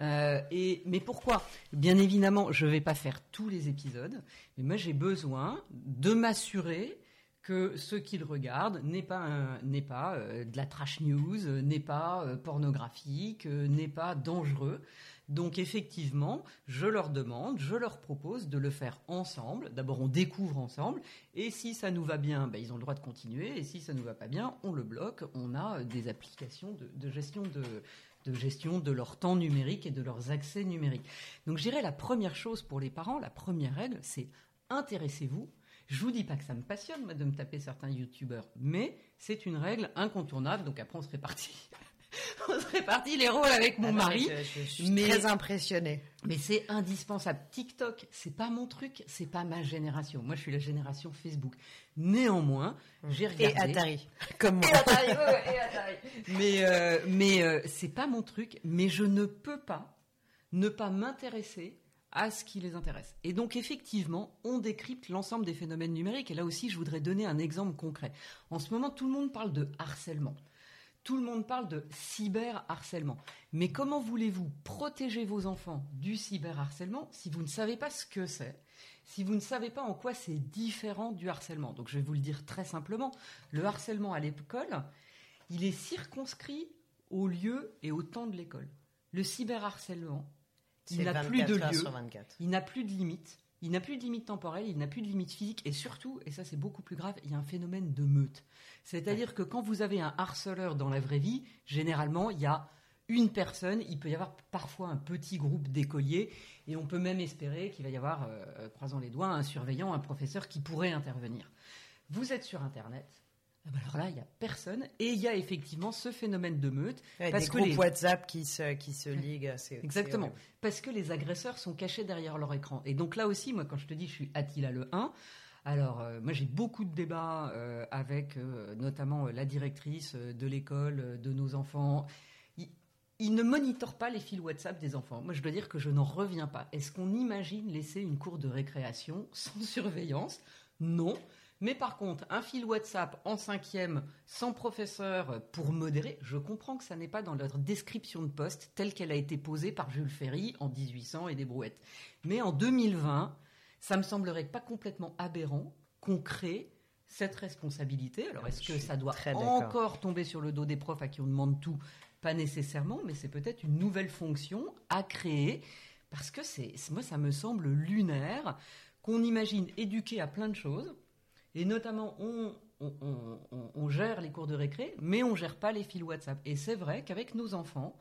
Euh, et, mais pourquoi? Bien évidemment, je ne vais pas faire tous les épisodes, mais moi j'ai besoin de m'assurer que ce qu'ils regardent n'est pas, n'est pas euh, de la trash news, n'est pas pornographique, n'est pas dangereux. Donc effectivement, je leur demande, je leur propose de le faire ensemble. D'abord, on découvre ensemble, et si ça nous va bien, ben, ils ont le droit de continuer, et si ça nous va pas bien, on le bloque. On a des applications de, gestion de, de gestion de leur temps numérique et de leurs accès numériques. Donc je dirais la première chose pour les parents, la première règle, c'est intéressez-vous. Je vous dis pas que ça me passionne de me taper certains youtubeurs, mais c'est une règle incontournable. Donc après on se répartit on se répartit les rôles avec mon ah mari. Je, suis très impressionnée. Mais c'est indispensable. TikTok, c'est pas mon truc, c'est pas ma génération. Moi, je suis la génération Facebook. Néanmoins, j'ai regardé. Et Atari, comme moi. Et Atari, et Atari. Mais, euh, mais euh, c'est pas mon truc. Mais je ne peux pas ne pas m'intéresser à ce qui les intéresse. Et donc effectivement, on décrypte l'ensemble des phénomènes numériques. Et là aussi, je voudrais donner un exemple concret. En ce moment, tout le monde parle de harcèlement. Tout le monde parle de cyberharcèlement. Mais comment voulez-vous protéger vos enfants du cyberharcèlement si vous ne savez pas ce que c'est si vous ne savez pas en quoi c'est différent du harcèlement? Donc je vais vous le dire très simplement, le harcèlement à l'école, il est circonscrit au lieu et au temps de l'école. Le cyberharcèlement, il n'a plus de lieu, il n'a plus de limite, il n'a plus de limite temporelle, il n'a plus de limite physique, et surtout, et ça c'est beaucoup plus grave, il y a un phénomène de meute. C'est-à-dire que quand vous avez un harceleur dans la vraie vie, généralement, il y a une personne, il peut y avoir parfois un petit groupe d'écoliers, et on peut même espérer qu'il va y avoir, euh, croisant les doigts, un surveillant, un professeur qui pourrait intervenir. Vous êtes sur Internet, alors là, il n'y a personne. Et il y a effectivement ce phénomène de meute. parce des que les WhatsApp qui se, qui se liguent. Exactement. Parce que les agresseurs sont cachés derrière leur écran. Et donc là aussi, moi, quand je te dis je suis Attila le 1, alors, euh, moi, j'ai beaucoup de débats euh, avec euh, notamment la directrice de l'école, de nos enfants. Ils, ne monitorent pas les fils WhatsApp des enfants. Moi, je dois dire que je n'en reviens pas. Est-ce qu'on imagine laisser une cour de récréation sans surveillance? Non. Mais par contre, un fil WhatsApp en cinquième, sans professeur pour modérer, je comprends que ça n'est pas dans leur description de poste telle qu'elle a été posée par Jules Ferry en 1800 et des brouettes. Mais en 2020, ça me semblerait pas complètement aberrant qu'on crée cette responsabilité. Alors, est-ce que ça doit encore tomber sur le dos des profs à qui on demande tout? Pas nécessairement, mais c'est peut-être une nouvelle fonction à créer parce que c'est, moi, ça me semble lunaire qu'on imagine éduquer à plein de choses et notamment, on, on, gère les cours de récré, mais on gère pas les fils WhatsApp. Et c'est vrai qu'avec nos enfants,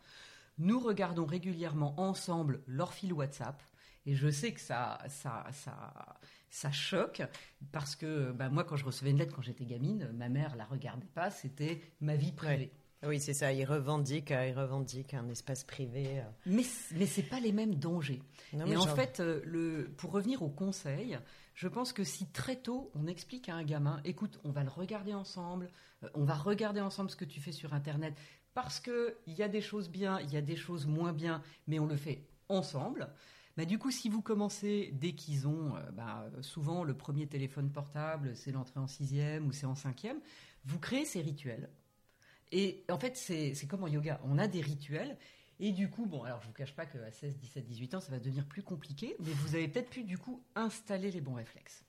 nous regardons régulièrement ensemble leurs fils WhatsApp. Et je sais que ça, ça, ça, ça choque parce que bah, moi, quand je recevais une lettre quand j'étais gamine, ma mère la regardait pas, c'était ma vie privée. Oui, c'est ça. Ils revendiquent, euh, ils revendiquent un espace privé. Euh. Mais mais c'est pas les mêmes dangers. et en fait, euh, le, pour revenir au conseil, je pense que si très tôt on explique à un gamin, écoute, on va le regarder ensemble, on va regarder ensemble ce que tu fais sur Internet, parce qu'il y a des choses bien, il y a des choses moins bien, mais on le fait ensemble. Bah, du coup, si vous commencez dès qu'ils ont, euh, bah, souvent le premier téléphone portable, c'est l'entrée en sixième ou c'est en cinquième, vous créez ces rituels. Et en fait, c'est comme en yoga, on a des rituels. Et du coup, bon, alors je vous cache pas qu'à 16, 17, 18 ans, ça va devenir plus compliqué, mais vous avez peut-être pu du coup installer les bons réflexes.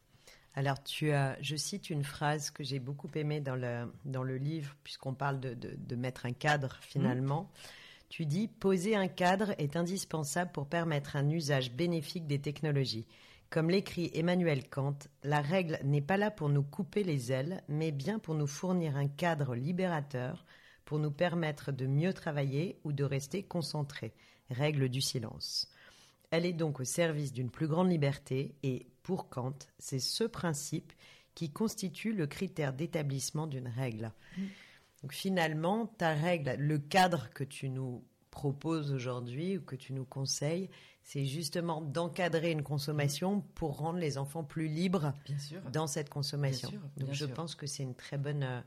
Alors, tu as, je cite une phrase que j'ai beaucoup aimée dans le, dans le livre, puisqu'on parle de, de, mettre un cadre finalement. Mmh. Tu dis Poser un cadre est indispensable pour permettre un usage bénéfique des technologies. Comme l'écrit Emmanuel Kant, la règle n'est pas là pour nous couper les ailes, mais bien pour nous fournir un cadre libérateur, pour nous permettre de mieux travailler ou de rester concentrés. Règle du silence. Elle est donc au service d'une plus grande liberté et, pour Kant, c'est ce principe qui constitue le critère d'établissement d'une règle. Mmh. Donc finalement, ta règle, le cadre que tu nous proposes aujourd'hui ou que tu nous conseilles, c'est justement d'encadrer une consommation pour rendre les enfants plus libres dans cette consommation. Donc je pense que c'est une très bonne euh,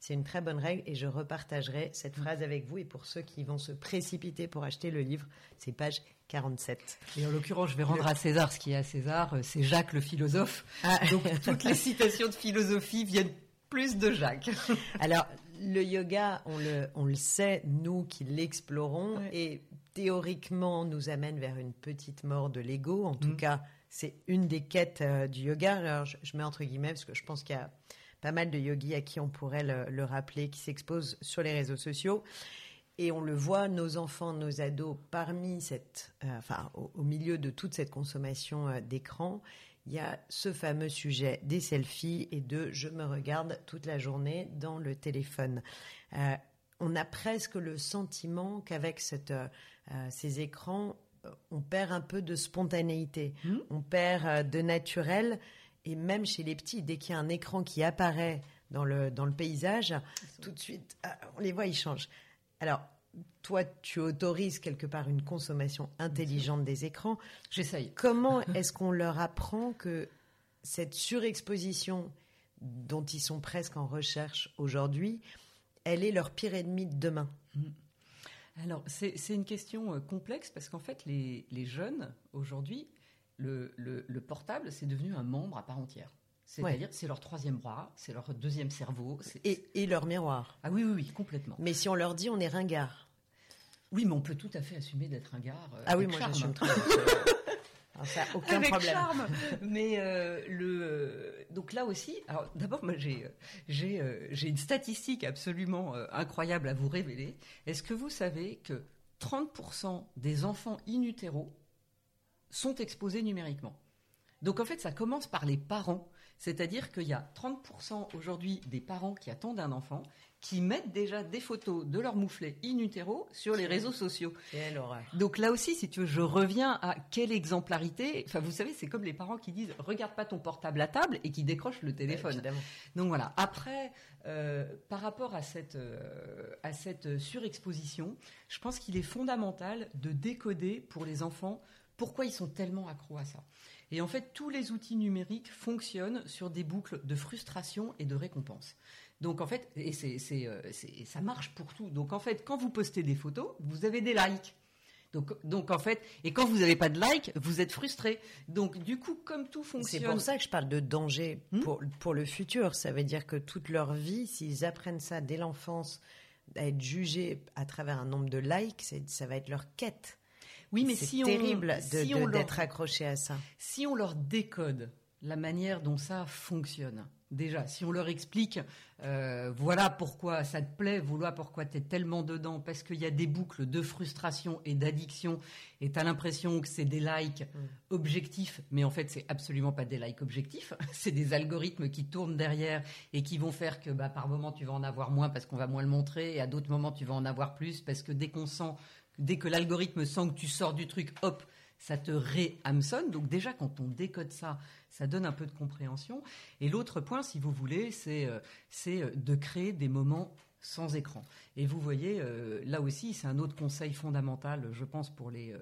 c'est une très bonne règle et je repartagerai cette mm. phrase avec vous. Et pour ceux qui vont se précipiter pour acheter le livre, c'est page 47. Et en l'occurrence, je vais rendre à César ce qui est à César. Euh, c'est Jacques le philosophe. Ah. Donc toutes les citations de philosophie viennent plus de Jacques. Alors, le yoga, on le, on le sait, nous qui l'explorons, et théoriquement nous amène vers une petite mort de l'ego. En tout mm. cas, c'est une des quêtes euh, du yoga. Alors, je, mets entre guillemets parce que je pense qu'il y a pas mal de yogis à qui on pourrait le, rappeler, qui s'exposent sur les réseaux sociaux. Et on le voit, nos enfants, nos ados, parmi cette, euh, enfin, au, milieu de toute cette consommation euh, d'écran, il y a ce fameux sujet des selfies et de je me regarde toute la journée dans le téléphone. Euh, on a presque le sentiment qu'avec euh, ces écrans, on perd un peu de spontanéité, mmh. on perd de naturel. Et même chez les petits, dès qu'il y a un écran qui apparaît dans le, dans le paysage, tout de suite, on les voit, ils changent. Alors, toi, tu autorises quelque part une consommation intelligente des écrans. J'essaye. Comment est-ce qu'on leur apprend que cette surexposition dont ils sont presque en recherche aujourd'hui, elle est leur pire ennemi de demain? Mm. Alors, c'est une question euh, complexe parce qu'en fait, les, jeunes, aujourd'hui, le, portable, c'est devenu un membre à part entière. C'est-à-dire, c'est leur troisième bras, c'est leur deuxième cerveau. Et, leur miroir. Ah oui, oui, oui, complètement. Mais si on leur dit on est ringard. Oui, mais on peut tout à fait assumer d'être ringard. Euh, ah oui, moi j'assume très ça, aucun avec problème. Charme. Mais euh, le donc là aussi, alors d'abord moi j'ai j'ai euh, j'ai une statistique absolument incroyable à vous révéler. Est-ce que vous savez que 30% des enfants in utero sont exposés numériquement Donc en fait, ça commence par les parents c'est-à-dire qu'il y a 30% aujourd'hui des parents qui attendent un enfant qui mettent déjà des photos de leur mouflet in utero sur les réseaux sociaux. Donc là aussi, si tu veux, je reviens à quelle exemplarité. Enfin, vous savez, c'est comme les parents qui disent regarde pas ton portable à table et qui décrochent le téléphone. Donc voilà. Après, euh, par rapport à cette euh, à cette surexposition, je pense qu'il est fondamental de décoder pour les enfants pourquoi ils sont tellement accros à ça? Et en fait, tous les outils numériques fonctionnent sur des boucles de frustration et de récompense. Donc en fait, et euh, c'est, ça marche pour tout. Donc en fait, quand vous postez des photos, vous avez des likes. Donc, donc en fait, et quand vous n'avez pas de likes, vous êtes frustré. Donc du coup, comme tout fonctionne. C'est pour ça que je parle de danger hmm pour, pour le futur. Ça veut dire que toute leur vie, s'ils apprennent ça dès l'enfance, à être jugés à travers un nombre de likes, ça va être leur quête. Oui, mais si terrible d'être accroché à ça. Si on leur décode la manière dont ça fonctionne, déjà, si on leur explique, euh, voilà pourquoi ça te plaît, voilà pourquoi tu es tellement dedans, parce qu'il y a des boucles de frustration et d'addiction, et tu as l'impression que c'est des likes mm. objectifs, mais en fait, c'est absolument pas des likes objectifs, c'est des algorithmes qui tournent derrière et qui vont faire que bah, par moment, tu vas en avoir moins parce qu'on va moins le montrer, et à d'autres moments, tu vas en avoir plus, parce que dès qu'on sent dès que l'algorithme sent que tu sors du truc, hop, ça te ré-Amazon. Donc déjà, quand on décode ça, ça donne un peu de compréhension. Et l'autre point, si vous voulez, c'est euh, euh, de créer des moments sans écran. Et vous voyez, euh, là aussi, c'est un autre conseil fondamental, je pense, pour les,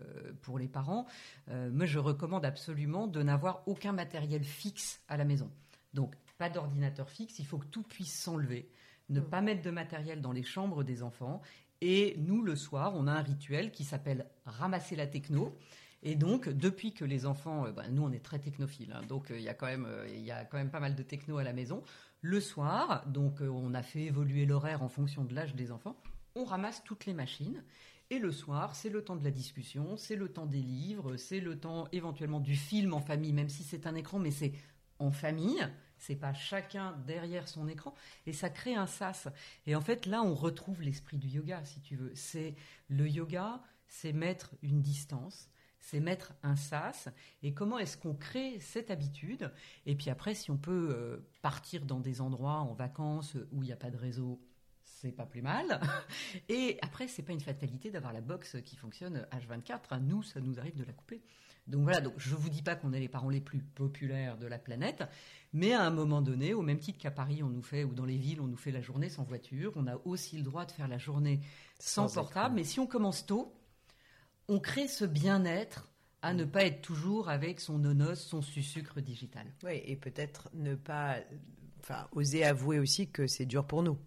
pour les parents. moi, je recommande absolument de n'avoir aucun matériel fixe à la maison. Donc, pas d'ordinateur fixe, il faut que tout puisse s'enlever. Ne mmh. pas mettre de matériel dans les chambres des enfants Et nous, le soir, on a un rituel qui s'appelle ramasser la techno. Et donc, depuis que les enfants, euh, bah, nous on est très technophiles, hein, donc euh, il y euh, y a quand même pas mal de techno à la maison. Le soir, donc on a fait évoluer l'horaire en fonction de l'âge des enfants. On ramasse toutes les machines. Et le soir, c'est le temps de la discussion, c'est le temps des livres, c'est le temps éventuellement du film en famille, même si c'est un écran, mais c'est en famille. C'est pas chacun derrière son écran et ça crée un sas. Et en fait, là, on retrouve l'esprit du yoga, si tu veux. C'est le yoga, c'est mettre une distance, c'est mettre un sas. Et comment est-ce qu'on crée cette habitude? Et puis après, si on peut euh, partir dans des endroits en vacances où il n'y a pas de réseau, c'est pas plus mal. Et après, c'est pas une fatalité d'avoir la box qui fonctionne H24. Nous, ça nous arrive de la couper. Donc voilà, donc je vous dis pas qu'on est les parents les plus populaires de la planète, mais à un moment donné, au même titre qu'à Paris, on nous fait, ou dans les villes, on nous fait la journée sans voiture, on a aussi le droit de faire la journée sans, portable. Mais si on commence tôt, on crée ce bien-être à ne pas être toujours avec son nonos, son sucre digital. Oui, et peut-être ne pas, enfin, oser avouer aussi que c'est dur pour nous.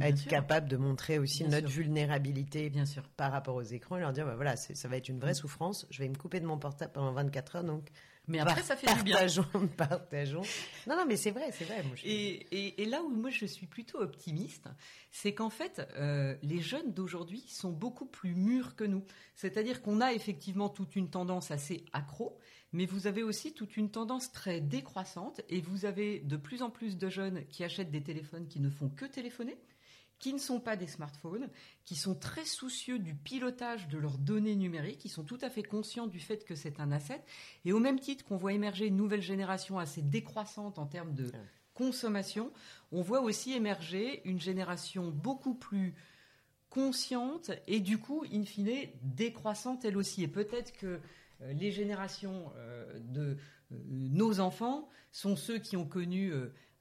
Ah, être capable de montrer aussi notre vulnérabilité bien sûr. par rapport aux écrans et leur dire bah voilà ça va être une vraie mm. souffrance je vais me couper de mon portable pendant 24 heures donc mais après, ça fait du bien. Partageons. Non, non, mais c'est vrai, c'est vrai. et, là où moi je suis plutôt optimiste, c'est qu'en fait, euh, les jeunes d'aujourd'hui sont beaucoup plus mûrs que nous. C'est-à-dire qu'on a effectivement toute une tendance assez accro, mais vous avez aussi toute une tendance très décroissante, et vous avez de plus en plus de jeunes qui achètent des téléphones qui ne font que téléphoner qui ne sont pas des smartphones, qui sont très soucieux du pilotage de leurs données numériques, qui sont tout à fait conscients du fait que c'est un asset. Et au même titre qu'on voit émerger une nouvelle génération assez décroissante en termes de consommation, on voit aussi émerger une génération beaucoup plus consciente et du coup, in fine, décroissante elle aussi. Et peut-être que euh, les générations euh, de euh, nos enfants sont ceux qui ont connu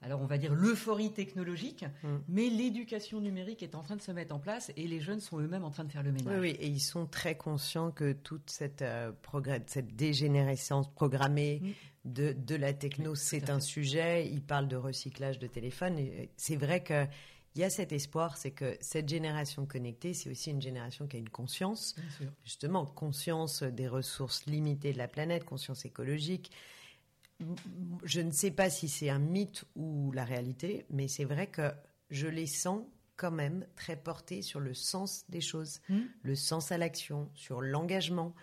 alors on va dire l'euphorie technologique, mm. mais l'éducation numérique est en train de se mettre en place et les jeunes sont eux-mêmes en train de faire le ménage. Oui, et ils sont très conscients que toute cette, euh, cette dégénérescence programmée mm. de, la techno, c'est un sujet. Ils parlent de recyclage de téléphone. C'est vrai qu'il y a cet espoir, c'est que cette génération connectée, c'est aussi une génération qui a une conscience, justement, conscience des ressources limitées de la planète, conscience écologique, je ne sais pas si c'est un mythe ou la réalité, mais c'est vrai que je les sens quand même très portés sur le sens des choses, hmm. le sens à l'action, sur l'engagement,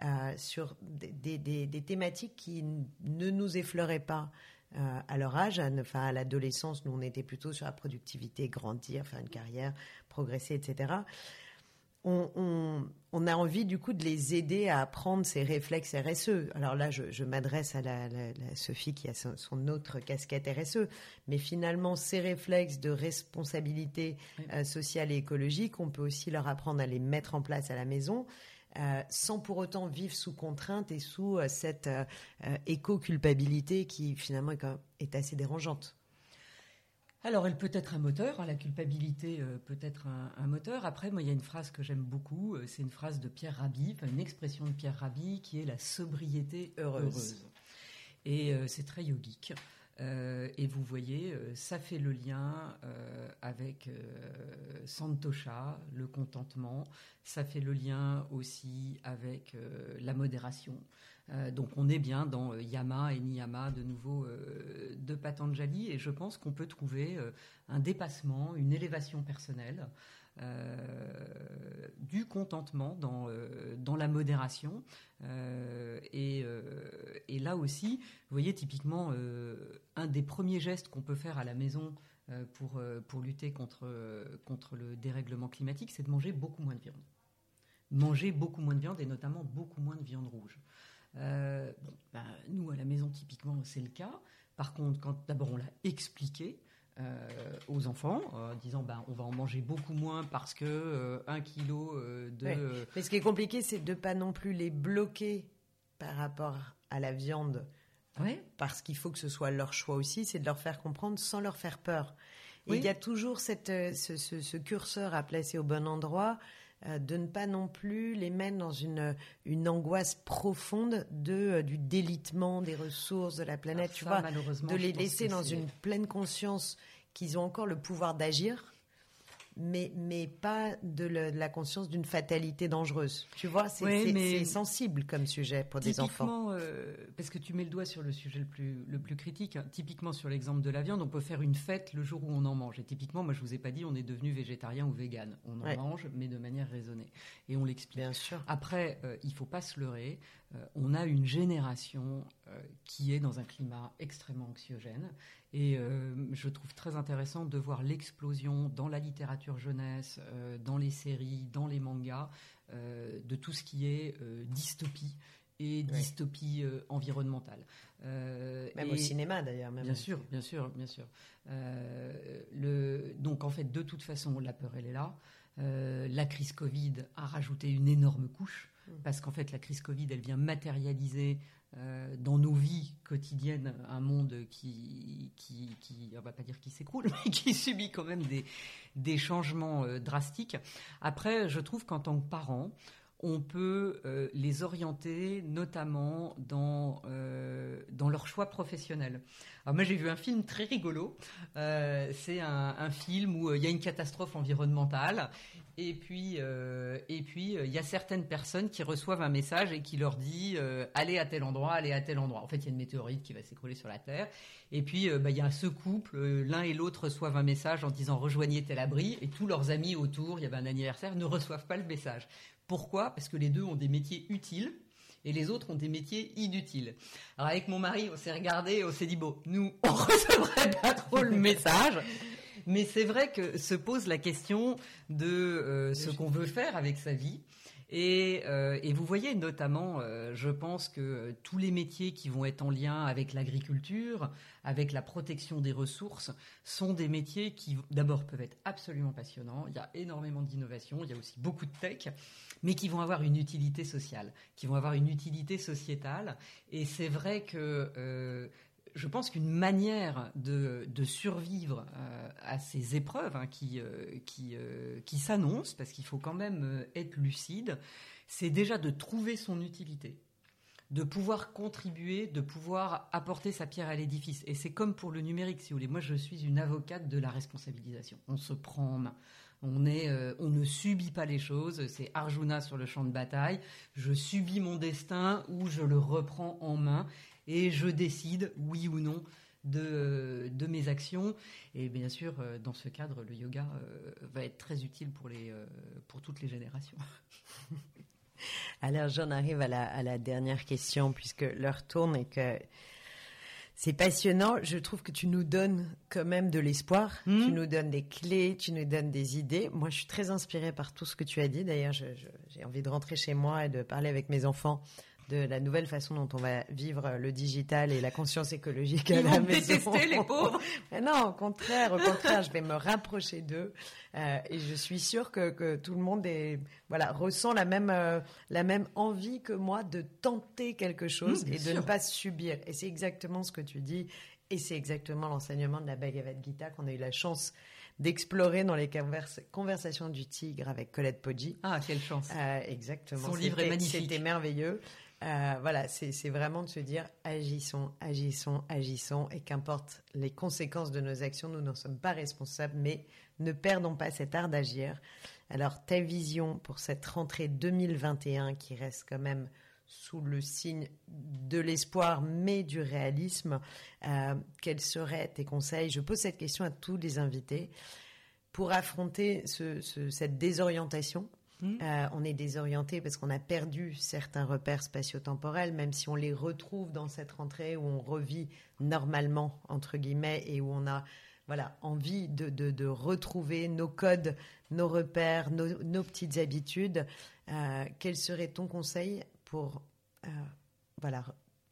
hmm. euh, sur des, thématiques qui ne nous effleuraient pas euh, à leur âge. Enfin, à l'adolescence, nous, on était plutôt sur la productivité, grandir, faire une carrière, progresser, etc on, a envie du coup de les aider à apprendre ces réflexes RSE. Alors là, je, m'adresse à la, Sophie qui a son, autre casquette RSE, mais finalement, ces réflexes de responsabilité euh, sociale et écologique, on peut aussi leur apprendre à les mettre en place à la maison. Euh, sans pour autant vivre sous contrainte et sous euh, cette éco-culpabilité qui finalement est assez dérangeante. Alors, elle peut être un moteur, hein, la culpabilité euh, peut être un, moteur. Après, moi, il y a une phrase que j'aime beaucoup, euh, c'est une phrase de Pierre Rabhi, une expression de Pierre Rabhi qui est la sobriété heureuse. Et euh, c'est très yogique. et vous voyez, ça fait le lien avec Santosha, le contentement. Ça fait le lien aussi avec la modération. Euh, donc on est bien dans euh, Yama et Niyama de nouveau euh, de Patanjali et je pense qu'on peut trouver un dépassement, une élévation personnelle. du contentement dans, la modération. Et, là aussi, vous voyez typiquement un des premiers gestes qu'on peut faire à la maison pour, pour lutter contre, contre le dérèglement climatique, c'est de manger beaucoup moins de viande. Manger beaucoup moins de viande et notamment beaucoup moins de viande rouge. Euh, ben, nous, à la maison, typiquement, c'est le cas. Par contre, quand d'abord on l'a expliqué euh, aux enfants, en disant ben, on va en manger beaucoup moins parce que euh, un kilo de. Mais ce qui est compliqué, c'est de pas non plus les bloquer par rapport à la viande. Parce qu'il faut que ce soit leur choix aussi, c'est de leur faire comprendre sans leur faire peur. il y a toujours cette, ce, ce, curseur à placer au bon endroit euh, de ne pas non plus les mettre dans une, une angoisse profonde de, euh, du délitement des ressources de la planète, tu vois, de les laisser dans une pleine conscience qu'ils ont encore le pouvoir d'agir, mais, mais pas de, la conscience d'une fatalité dangereuse. Tu vois, c'est sensible comme sujet pour des enfants. Euh, parce que tu mets le doigt sur le sujet le plus, le plus critique. Hein. Typiquement sur l'exemple de la viande, on peut faire une fête le jour où on en mange. Et typiquement, moi je vous ai pas dit, on est devenu végétarien ou vegan. On en mange, mais de manière raisonnée. Et on l'explique. Bien sûr. Après, euh, il faut pas se leurrer. Euh, on a une génération qui est dans un climat extrêmement anxiogène et euh, je trouve très intéressant de voir l'explosion dans la littérature jeunesse, euh, dans les séries, dans les mangas, euh, de tout ce qui est dystopie et dystopie environnementale. même au cinéma d'ailleurs. Bien sûr, bien sûr, bien sûr. Le, donc en fait, de toute façon, la peur, elle est là. la crise Covid a rajouté une énorme couche. Parce qu'en fait, la crise Covid, elle vient matérialiser euh, dans nos vies quotidiennes un monde qui, va pas dire qui s'écroule, mais qui subit quand même des, changements euh, drastiques. Après, je trouve qu'en tant que parents, on peut euh, les orienter notamment dans, euh, dans leur choix professionnel. Alors moi j'ai vu un film très rigolo, euh, c'est un, film où il y a une catastrophe environnementale et puis il y a certaines personnes qui reçoivent un message et qui leur dit allez à tel endroit, allez à tel endroit. En fait il y a une météorite qui va s'écrouler sur la Terre et puis bah, il y a ce couple, l'un et l'autre reçoivent un message en disant rejoignez tel abri et tous leurs amis autour, il y avait un anniversaire, ne reçoivent pas le message. Pourquoi? Parce que les deux ont des métiers utiles et les autres ont des métiers inutiles. Alors avec mon mari, on s'est regardé et on s'est dit bon, nous on recevrait pas trop le message. Mais c'est vrai que se pose la question de euh, ce qu'on veut faire avec sa vie. Et, euh, et, vous voyez notamment, euh, je pense que tous les métiers qui vont être en lien avec l'agriculture, avec la protection des ressources, sont des métiers qui d'abord peuvent être absolument passionnants. Il y a énormément d'innovation, il y a aussi beaucoup de tech, mais qui vont avoir une utilité sociale, qui vont avoir une utilité sociétale. Et c'est vrai que euh, je pense qu'une manière de, survivre euh, à ces épreuves hein, qui, euh, euh, qui, s'annoncent, parce qu'il faut quand même être lucide, c'est déjà de trouver son utilité de pouvoir contribuer, de pouvoir apporter sa pierre à l'édifice. Et c'est comme pour le numérique, si vous voulez. Moi, je suis une avocate de la responsabilisation. On se prend en main. On, est, on ne subit pas les choses. C'est Arjuna sur le champ de bataille. Je subis mon destin ou je le reprends en main et je décide, oui ou non, de, de, mes actions. Et bien sûr, euh, dans ce cadre, le yoga euh, va être très utile pour, les, euh, pour toutes les générations. Alors, j'en arrive à la, à la, dernière question, puisque l'heure tourne et que c'est passionnant. Je trouve que tu nous donnes quand même de l'espoir. Hmm. Tu nous donnes des clés, tu nous donnes des idées. Moi, je suis très inspirée par tout ce que tu as dit. D'ailleurs, j'ai envie de rentrer chez moi et de parler avec mes enfants de la nouvelle façon dont on va vivre le digital et la conscience écologique à la maison. détester les pauvres. Mais non, au contraire, au contraire, je vais me rapprocher d'eux euh, et je suis sûre que, que, tout le monde est voilà ressent la même euh, la même envie que moi de tenter quelque chose mmh, et de ne pas subir. Et c'est exactement ce que tu dis et c'est exactement l'enseignement de la Bhagavad Gita qu'on a eu la chance d'explorer dans les conversations du tigre avec Colette Poggi. Ah, quelle chance. Euh, exactement. Son livre est magnifique. C'était merveilleux. Euh, voilà, c'est vraiment de se dire agissons, agissons, agissons, et qu'importe les conséquences de nos actions, nous n'en sommes pas responsables, mais ne perdons pas cet art d'agir. Alors, ta vision pour cette rentrée 2021 qui reste quand même sous le signe de l'espoir, mais du réalisme, euh, quels seraient tes conseils? Je pose cette question à tous les invités pour affronter cette désorientation Hmm. Euh, on est désorienté parce qu'on a perdu certains repères spatio-temporels, même si on les retrouve dans cette rentrée où on revit normalement, entre guillemets, et où on a voilà, envie de, retrouver nos codes, nos repères, nos, petites habitudes. Euh, quel serait ton conseil pour euh, voilà,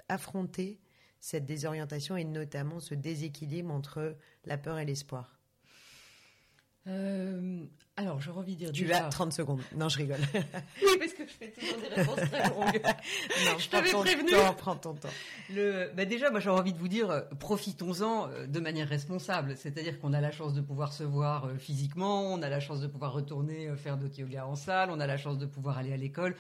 affronter cette désorientation et notamment ce déséquilibre entre la peur et l'espoir? Euh, alors, envie de dire. Tu as 30 secondes. Non, je rigole. oui, parce que je fais toujours des réponses très longues. non, je t'avais prévenu. Temps, prends ton temps. Le, bah déjà, moi, j'aurais envie de vous dire, euh, profitons-en euh, de manière responsable. C'est-à-dire qu'on a la chance de pouvoir se voir physiquement, on a la chance de pouvoir retourner faire d'autres yoga en salle, on a la chance de pouvoir aller à l'école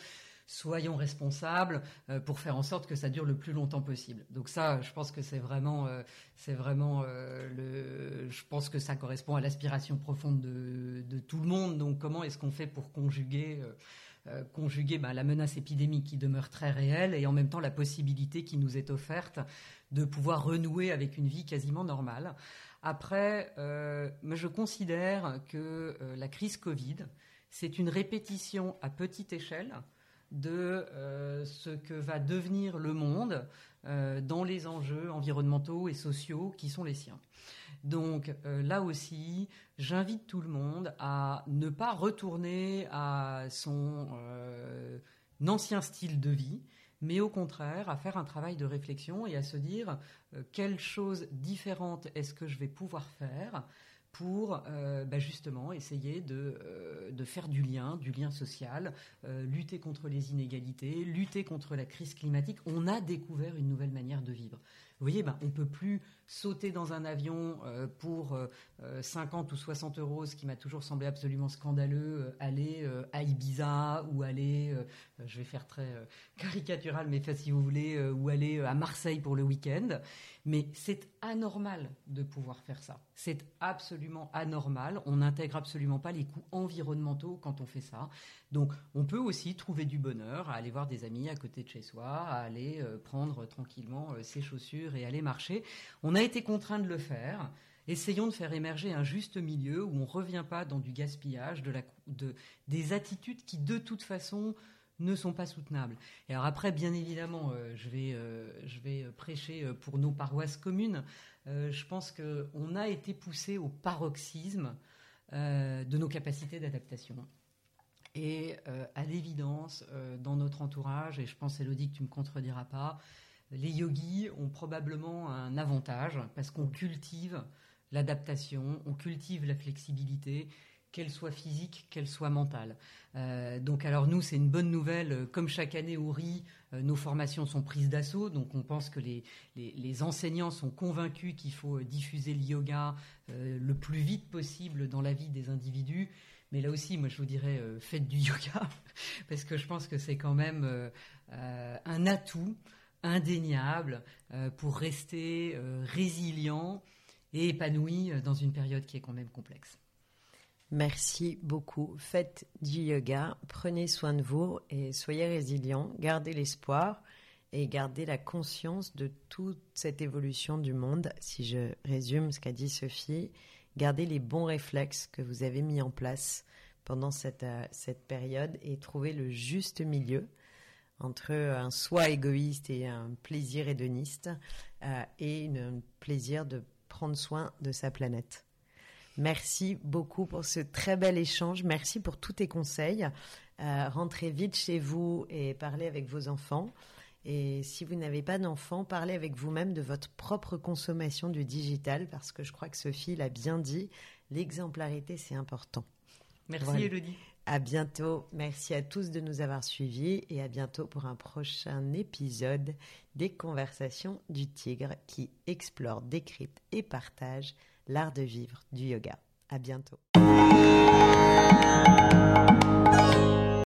soyons responsables pour faire en sorte que ça dure le plus longtemps possible. Donc ça, je pense que c'est vraiment, c'est vraiment le, je pense que ça correspond à l'aspiration profonde de, tout le monde. Donc comment est-ce qu'on fait pour conjuguer euh, conjuguer bah, la menace épidémique qui demeure très réelle et en même temps la possibilité qui nous est offerte de pouvoir renouer avec une vie quasiment normale? Après, euh, je considère que euh, la crise Covid, c'est une répétition à petite échelle de ce que va devenir le monde dans les enjeux environnementaux et sociaux qui sont les siens. Donc euh, là aussi, j'invite tout le monde à ne pas retourner à son euh, ancien style de vie, mais au contraire à faire un travail de réflexion et à se dire euh, quelle chose différente est-ce que je vais pouvoir faire pour bah, justement essayer de, faire du lien, du lien social, lutter contre les inégalités, lutter contre la crise climatique. On a découvert une nouvelle manière de vivre. Vous voyez, ben, on peut plus sauter dans un avion euh, pour 50 euh, ou 60 euros, ce qui m'a toujours semblé absolument scandaleux, euh, aller à Ibiza ou aller, je vais faire très caricatural, mais si vous voulez, ou aller à Marseille pour le week-end. Mais c'est anormal de pouvoir faire ça. C'est absolument anormal. On n'intègre absolument pas les coûts environnementaux quand on fait ça. Donc, on peut aussi trouver du bonheur à aller voir des amis à côté de chez soi, à aller prendre tranquillement ses chaussures et aller marcher. On a été contraint de le faire. Essayons de faire émerger un juste milieu où on ne revient pas dans du gaspillage, de des attitudes qui de toute façon ne sont pas soutenables. Et alors après, bien évidemment, euh, je, vais, euh, je vais prêcher euh, pour nos paroisses communes. je pense qu'on a été poussé au paroxysme de nos capacités d'adaptation. Et à l'évidence, dans notre entourage, et je pense, Elodie, que tu ne me contrediras pas, les yogis ont probablement un avantage parce qu'on cultive l'adaptation, on cultive la flexibilité, qu'elle soit physique, qu'elle soit mentale. Euh, donc alors nous, c'est une bonne nouvelle. Comme chaque année au RI, euh, nos formations sont prises d'assaut. Donc on pense que les, les, enseignants sont convaincus qu'il faut euh, diffuser le yoga le plus vite possible dans la vie des individus. Mais là aussi, moi je vous dirais, faites du yoga, parce que je pense que c'est quand même un atout indéniable pour rester résilient et épanoui dans une période qui est quand même complexe. Merci beaucoup. Faites du yoga, prenez soin de vous et soyez résilients, gardez l'espoir et gardez la conscience de toute cette évolution du monde. Si je résume ce qu'a dit Sophie, gardez les bons réflexes que vous avez mis en place pendant cette, euh, période et trouvez le juste milieu entre un soi égoïste et un plaisir hédoniste euh, et un plaisir de prendre soin de sa planète. Merci beaucoup pour ce très bel échange. Merci pour tous tes conseils. Euh, rentrez vite chez vous et parlez avec vos enfants. Et si vous n'avez pas d'enfants, parlez avec vous-même de votre propre consommation du digital parce que je crois que Sophie l'a bien dit, l'exemplarité c'est important. Merci Elodie. À bientôt. Merci à tous de nous avoir suivis et à bientôt pour un prochain épisode des Conversations du Tigre qui explore, décrypte et partage l'art de vivre du yoga. À bientôt.